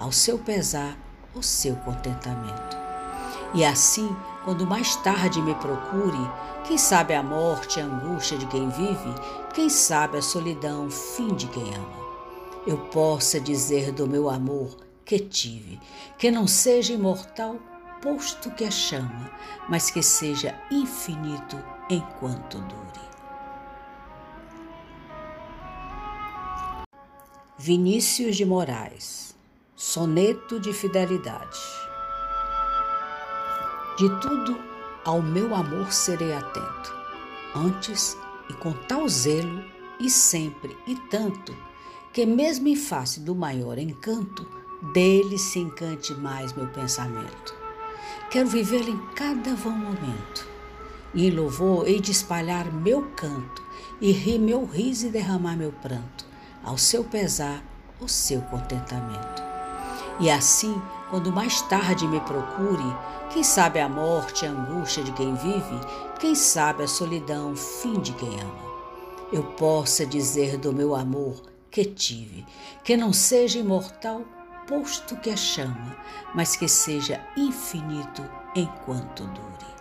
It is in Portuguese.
ao seu pesar, o seu contentamento. E assim, quando mais tarde me procure, quem sabe a morte, a angústia de quem vive, quem sabe a solidão, fim de quem ama, eu possa dizer do meu amor que tive, que não seja imortal, posto que a chama, mas que seja infinito enquanto dure. Vinícius de Moraes Soneto de Fidelidade. De tudo ao meu amor serei atento, antes e com tal zelo, e sempre e tanto, que mesmo em face do maior encanto, dele se encante mais meu pensamento. Quero vivê-lo em cada vão momento, e em louvor hei de espalhar meu canto, e rir meu riso e derramar meu pranto, ao seu pesar, o seu contentamento. E assim, quando mais tarde me procure, quem sabe a morte, a angústia de quem vive, quem sabe a solidão, fim de quem ama, eu possa dizer do meu amor que tive, que não seja imortal, posto que a chama, mas que seja infinito enquanto dure.